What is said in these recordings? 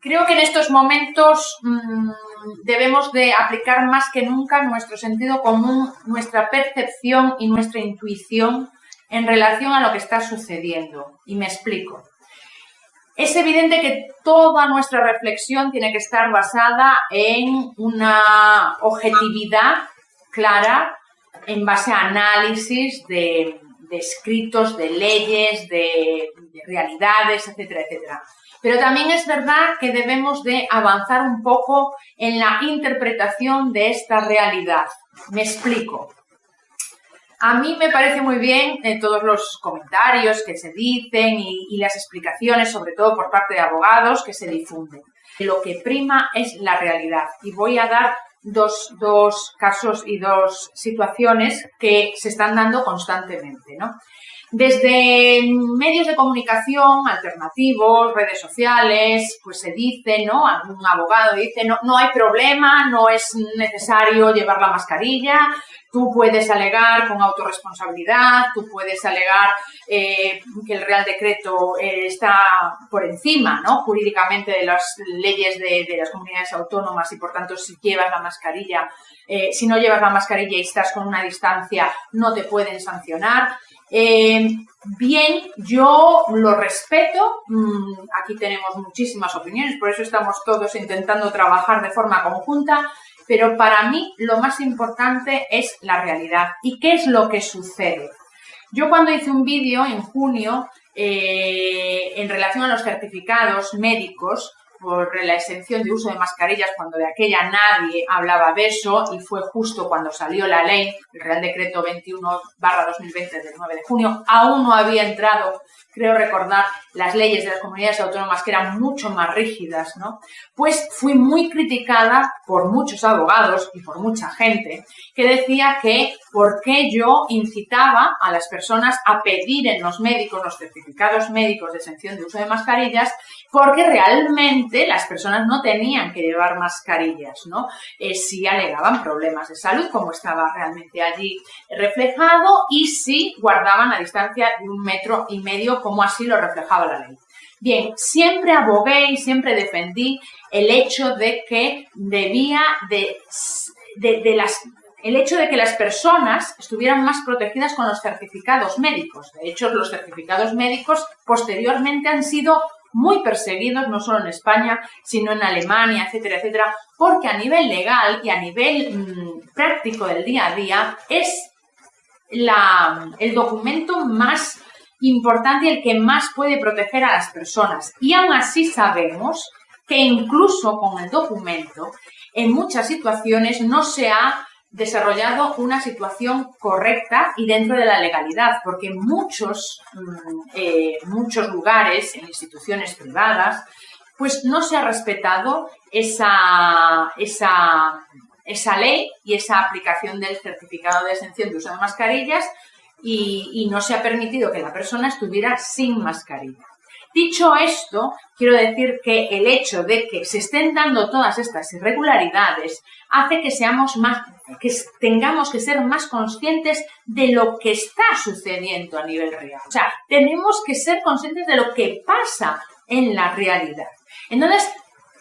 creo que en estos momentos mm, debemos de aplicar más que nunca nuestro sentido común, nuestra percepción y nuestra intuición en relación a lo que está sucediendo. Y me explico. Es evidente que toda nuestra reflexión tiene que estar basada en una objetividad clara en base a análisis de, escritos, de leyes, de, de realidades, etcétera, etcétera. Pero también es verdad que debemos de avanzar un poco en la interpretación de esta realidad. Me explico. A mí me parece muy bien eh, todos los comentarios que se dicen y, las explicaciones, sobre todo por parte de abogados, que se difunden. Lo que prima es la realidad. Y voy a dar dos, dos casos y dos situaciones que se están dando constantemente. ¿no? Desde medios de comunicación alternativos, redes sociales, pues se dice, ¿no? Algún abogado dice, no, no hay problema, no es necesario llevar la mascarilla, tú puedes alegar con autorresponsabilidad, tú puedes alegar eh, que el Real Decreto eh, está por encima, ¿no? Jurídicamente de las leyes de, las comunidades autónomas y por tanto si llevas la mascarilla, eh, si no llevas la mascarilla y estás con una distancia, no te pueden sancionar. Bien, yo lo respeto. Mm, aquí tenemos muchísimas opiniones, por eso estamos todos intentando trabajar de forma conjunta. Pero para mí lo más importante es la realidad. ¿Y qué es lo que sucede? Yo cuando hice un vídeo en junio eh, en relación a los certificados médicos, por la exención de uso de mascarillas cuando de aquella nadie hablaba de eso y fue justo cuando salió la ley, el Real Decreto 21 2020 del 9 de junio, aún no había entrado, creo recordar, las leyes de las comunidades autónomas que eran mucho más rígidas, ¿no? Pues fui muy criticada por muchos abogados y por mucha gente que decía que por qué yo incitaba a las personas a pedir en los médicos los certificados médicos de exención de uso de mascarillas porque realmente las personas no tenían que llevar mascarillas, ¿no? Eh, si alegaban problemas de salud, como estaba realmente allí reflejado, y si guardaban la distancia de un metro y medio, como así lo reflejaba la ley. Bien, siempre abogué y siempre defendí el hecho de que debía de, las el hecho de que las personas estuvieran más protegidas con los certificados médicos. De hecho, los certificados médicos posteriormente han sido muy perseguidos, no solo en España, sino en Alemania, etcétera, etcétera, porque a nivel legal y a nivel mm, práctico del día a día es la, el documento más importante y el que más puede proteger a las personas. Y aún así sabemos que incluso con el documento, en muchas situaciones no se ha desarrollado una situación correcta y dentro de la legalidad, porque muchos, mm, eh, muchos lugares, en instituciones privadas, pues no se ha respetado esa, esa, esa ley y esa aplicación del certificado de exención de uso de mascarillas y, no se ha permitido que la persona estuviera sin mascarilla. Dicho esto, quiero decir que el hecho de que se estén dando todas estas irregularidades hace que seamos más, que tengamos que ser más conscientes de lo que está sucediendo a nivel real. O sea, tenemos que ser conscientes de lo que pasa en la realidad. Entonces,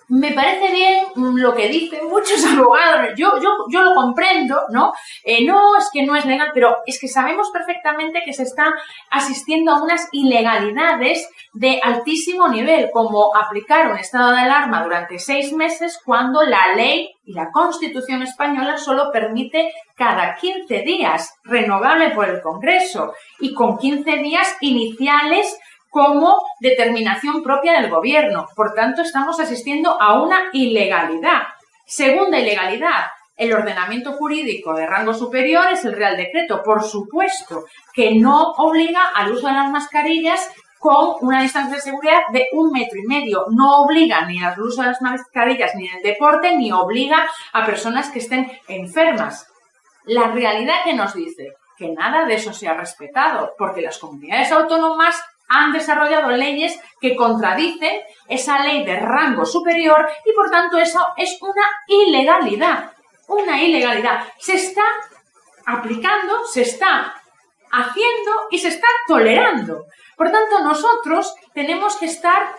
me parece bien lo que dicen muchos abogados, yo, yo, yo lo comprendo, ¿no? Eh, no, es que no es legal, pero es que sabemos perfectamente que se está asistiendo a unas ilegalidades de altísimo nivel, como aplicar un estado de alarma durante seis meses cuando la ley y la Constitución española solo permite cada 15 días, renovable por el Congreso, y con 15 días iniciales como determinación propia del gobierno. Por tanto, estamos asistiendo a una ilegalidad. Segunda ilegalidad, el ordenamiento jurídico de rango superior es el Real Decreto, por supuesto, que no obliga al uso de las mascarillas con una distancia de seguridad de un metro y medio. No obliga ni al uso de las mascarillas ni en deporte, ni obliga a personas que estén enfermas. La realidad que nos dice que nada de eso se ha respetado, porque las comunidades autónomas han desarrollado leyes que contradicen esa ley de rango superior y por tanto eso es una ilegalidad. Una ilegalidad. Se está aplicando, se está haciendo y se está tolerando. Por tanto, nosotros tenemos que estar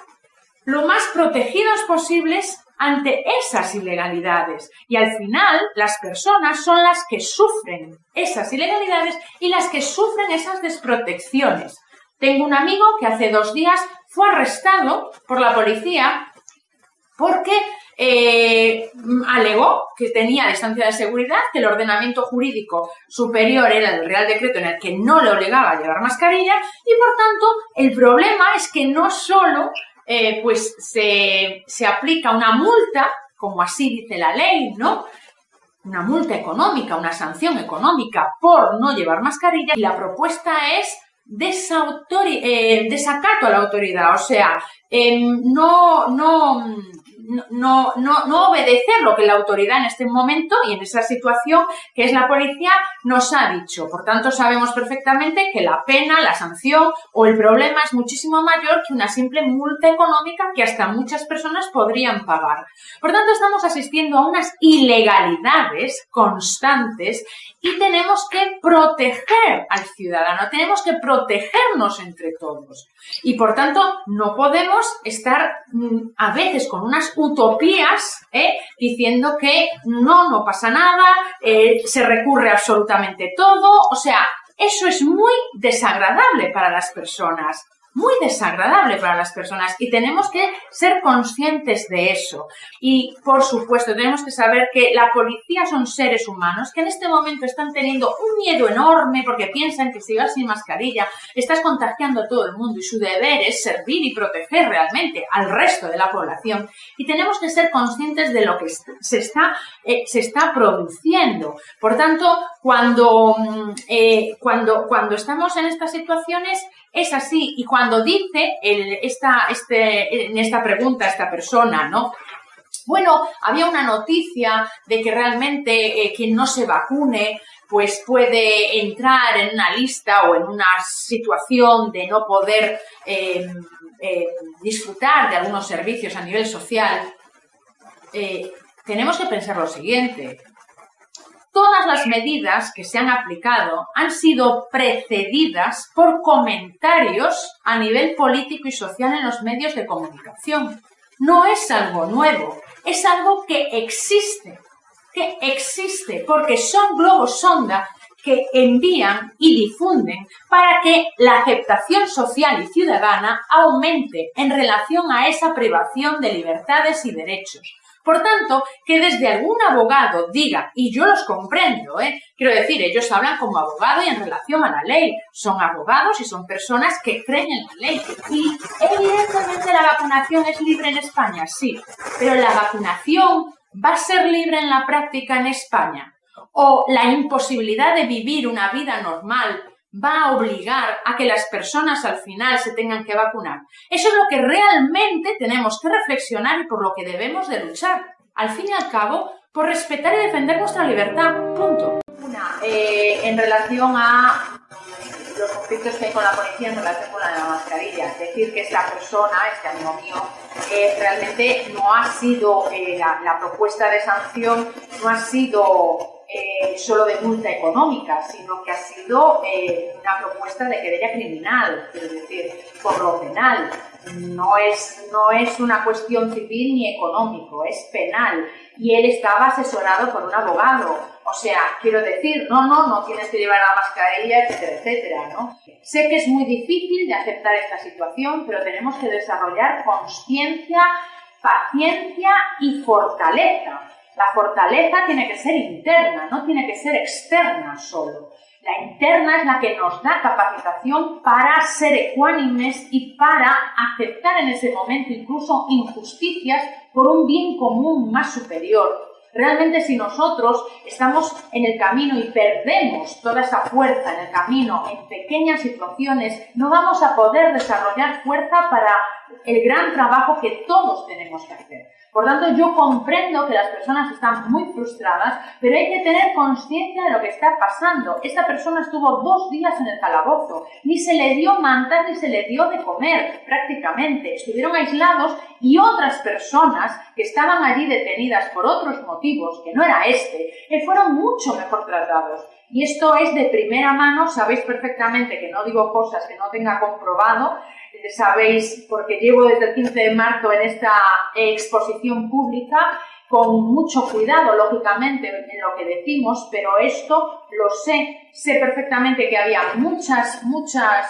lo más protegidos posibles ante esas ilegalidades. Y al final, las personas son las que sufren esas ilegalidades y las que sufren esas desprotecciones. Tengo un amigo que hace dos días fue arrestado por la policía porque eh, alegó que tenía distancia de seguridad, que el ordenamiento jurídico superior era el Real Decreto en el que no le obligaba a llevar mascarilla y por tanto el problema es que no solo eh, pues se, se aplica una multa, como así dice la ley, ¿no? Una multa económica, una sanción económica por no llevar mascarilla y la propuesta es eh, desacato a la autoridad, o sea, em, no, no, no, no, no obedecer lo que la autoridad en este momento y en esa situación, que es la policía, nos ha dicho. Por tanto, sabemos perfectamente que la pena, la sanción o el problema es muchísimo mayor que una simple multa económica que hasta muchas personas podrían pagar. Por tanto, estamos asistiendo a unas ilegalidades constantes y tenemos que proteger al ciudadano, tenemos que protegernos entre todos. Y por tanto, no podemos estar mm, a veces con unas utopías ¿eh? diciendo que no, no pasa nada, eh, se recurre absolutamente todo. O sea, eso es muy desagradable para las personas muy desagradable para las personas y tenemos que ser conscientes de eso. Y por supuesto, tenemos que saber que la policía son seres humanos que en este momento están teniendo un miedo enorme porque piensan que si vas sin mascarilla estás contagiando a todo el mundo y su deber es servir y proteger realmente al resto de la población. Y tenemos que ser conscientes de lo que se está, eh, se está produciendo. Por tanto, cuando, mm, eh, cuando, cuando estamos en estas situaciones, es así. Y cuando dice esta, este, en esta pregunta esta persona, ¿no? Bueno, había una noticia de que realmente eh, quien no se vacune pues puede entrar en una lista o en una situación de no poder em, em, disfrutar de algunos servicios a nivel social. Eh, tenemos que pensar lo siguiente, todas las medidas que se han aplicado han sido precedidas por comentarios a nivel político y social en los medios de comunicación. No es algo nuevo, es algo que existe, que existe, porque son globos sonda que envían y difunden para que la aceptación social y ciudadana aumente en relación a esa privación de libertades y derechos. Por tanto, que desde algún abogado diga, y yo los comprendo, ¿eh? quiero decir, ellos hablan como abogado y en relación a la ley, son abogados y son personas que creen en la ley. Y evidentemente la vacunación es libre en España, sí, pero la vacunación va a ser libre en la práctica en España. O la imposibilidad de vivir una vida normal va a obligar a que las personas al final se tengan que vacunar. Eso es lo que realmente tenemos que reflexionar y por lo que debemos de luchar. Al fin y al cabo, por respetar y defender nuestra libertad. Punto. Una, eh, en relación a los conflictos que hay con la policía en relación con la mascarilla. Es decir, que esta persona, este amigo mío, eh, realmente no ha sido, eh, la propuesta de sanción no ha sido eh, solo de multa económica, sino que ha sido eh, una propuesta de querella criminal, es decir, por lo penal. No es, no es una cuestión civil ni económico, es penal. Y él estaba asesorado por un abogado. O sea, quiero decir, no, no, no tienes que llevar la mascarilla, etcétera, etcétera, ¿no? Sé que es muy difícil de aceptar esta situación, pero tenemos que desarrollar conciencia, paciencia y fortaleza la fortaleza tiene que ser interna, no tiene que ser externa solo. La interna es la que nos da capacitación para ser ecuánimes y para aceptar en ese momento incluso injusticias por un bien común más superior. Realmente si nosotros estamos en el camino y perdemos toda esa fuerza en el camino en pequeñas situaciones, no vamos a poder desarrollar fuerza para el gran trabajo que todos tenemos que hacer. Por tanto, yo comprendo que las personas están muy frustradas, pero hay que tener conciencia de lo que está pasando. Esta persona estuvo dos días en el calabozo, ni se le dio mantas ni se le dio de comer prácticamente. Estuvieron aislados y otras personas que estaban allí detenidas por otros motivos, que no era este, que fueron mucho mejor tratados. Y esto es de primera mano, sabéis perfectamente que no digo cosas que no tenga comprobado, sabéis, porque llevo desde el 15 de marzo en esta exposición pública, con mucho cuidado, lógicamente, en lo que decimos, pero esto lo sé, sé perfectamente que había muchas, muchas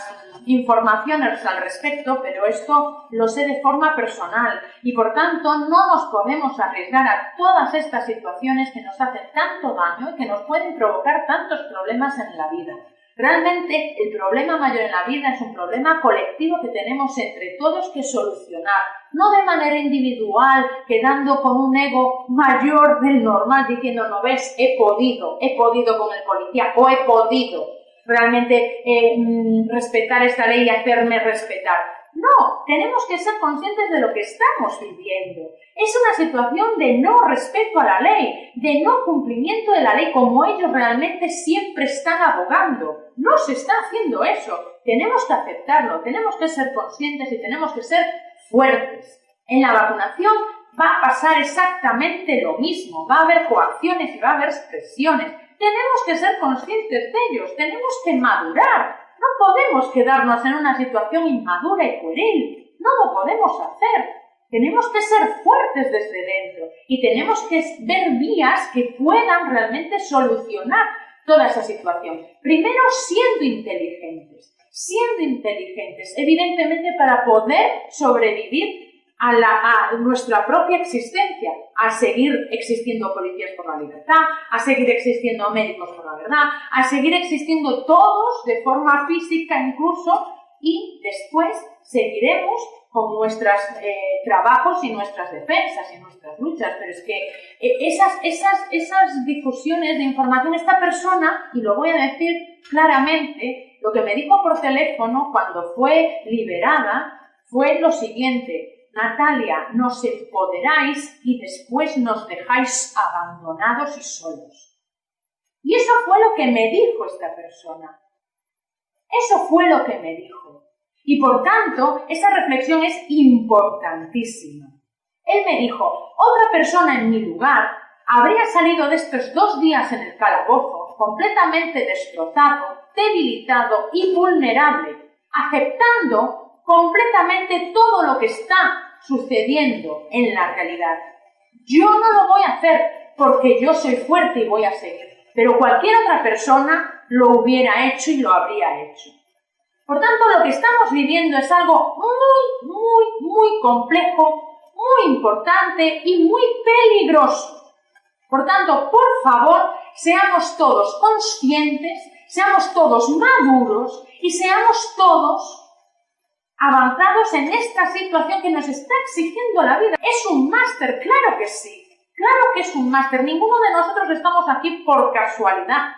informaciones al respecto, pero esto lo sé de forma personal y por tanto no nos podemos arriesgar a todas estas situaciones que nos hacen tanto daño y que nos pueden provocar tantos problemas en la vida. Realmente el problema mayor en la vida es un problema colectivo que tenemos entre todos que solucionar, no de manera individual, quedando con un ego mayor del normal, diciendo, no ves, he podido, he podido con el policía o he podido realmente eh, mm, respetar esta ley y hacerme respetar. No, tenemos que ser conscientes de lo que estamos viviendo. Es una situación de no respeto a la ley, de no cumplimiento de la ley como ellos realmente siempre están abogando. No se está haciendo eso. Tenemos que aceptarlo, tenemos que ser conscientes y tenemos que ser fuertes. En la vacunación va a pasar exactamente lo mismo. Va a haber coacciones y va a haber presiones. Tenemos que ser conscientes de ellos, tenemos que madurar. No podemos quedarnos en una situación inmadura y pueril. No lo podemos hacer. Tenemos que ser fuertes desde dentro y tenemos que ver vías que puedan realmente solucionar toda esa situación. Primero, siendo inteligentes. Siendo inteligentes, evidentemente, para poder sobrevivir a, nuestra propia existencia, a seguir existiendo policías por la libertad, a seguir existiendo médicos por la verdad, a seguir existiendo todos de forma física incluso y después seguiremos con nuestros eh, trabajos y nuestras defensas y nuestras luchas. Pero es que eh, esas, esas, esas difusiones de información, esta persona, y lo voy a decir claramente, lo que me dijo por teléfono cuando fue liberada fue lo siguiente, Natalia, nos empoderáis y después nos dejáis abandonados y solos. Y eso fue lo que me dijo esta persona. Eso fue lo que me dijo. Y por tanto, esa reflexión es importantísima. Él me dijo, otra persona en mi lugar habría salido de estos dos días en el calabozo completamente destrozado, debilitado y vulnerable, aceptando completamente todo lo que está sucediendo en la realidad. Yo no lo voy a hacer porque yo soy fuerte y voy a seguir, pero cualquier otra persona lo hubiera hecho y lo habría hecho. Por tanto, lo que estamos viviendo es algo muy, muy, muy complejo, muy importante y muy peligroso. Por tanto, por favor, seamos todos conscientes, seamos todos maduros y seamos todos avanzados en esta situación que nos está exigiendo la vida. Es un máster, claro que sí. Claro que es un máster. Ninguno de nosotros estamos aquí por casualidad.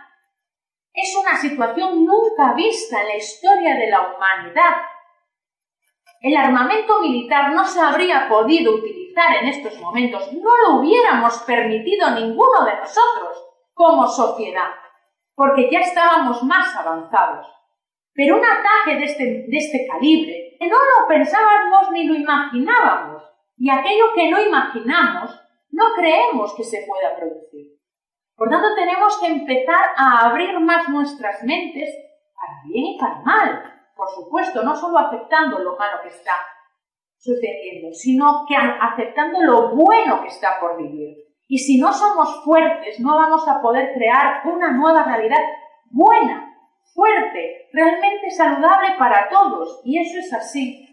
Es una situación nunca vista en la historia de la humanidad. El armamento militar no se habría podido utilizar en estos momentos, no lo hubiéramos permitido ninguno de nosotros como sociedad, porque ya estábamos más avanzados. Pero un ataque de este, de este calibre no lo pensábamos ni lo imaginábamos. Y aquello que no imaginamos, no creemos que se pueda producir. Por tanto, tenemos que empezar a abrir más nuestras mentes para bien y para mal. Por supuesto, no solo aceptando lo malo que está sucediendo, sino que aceptando lo bueno que está por vivir. Y si no somos fuertes, no vamos a poder crear una nueva realidad buena, fuerte, realmente saludable para todos. Y eso es así.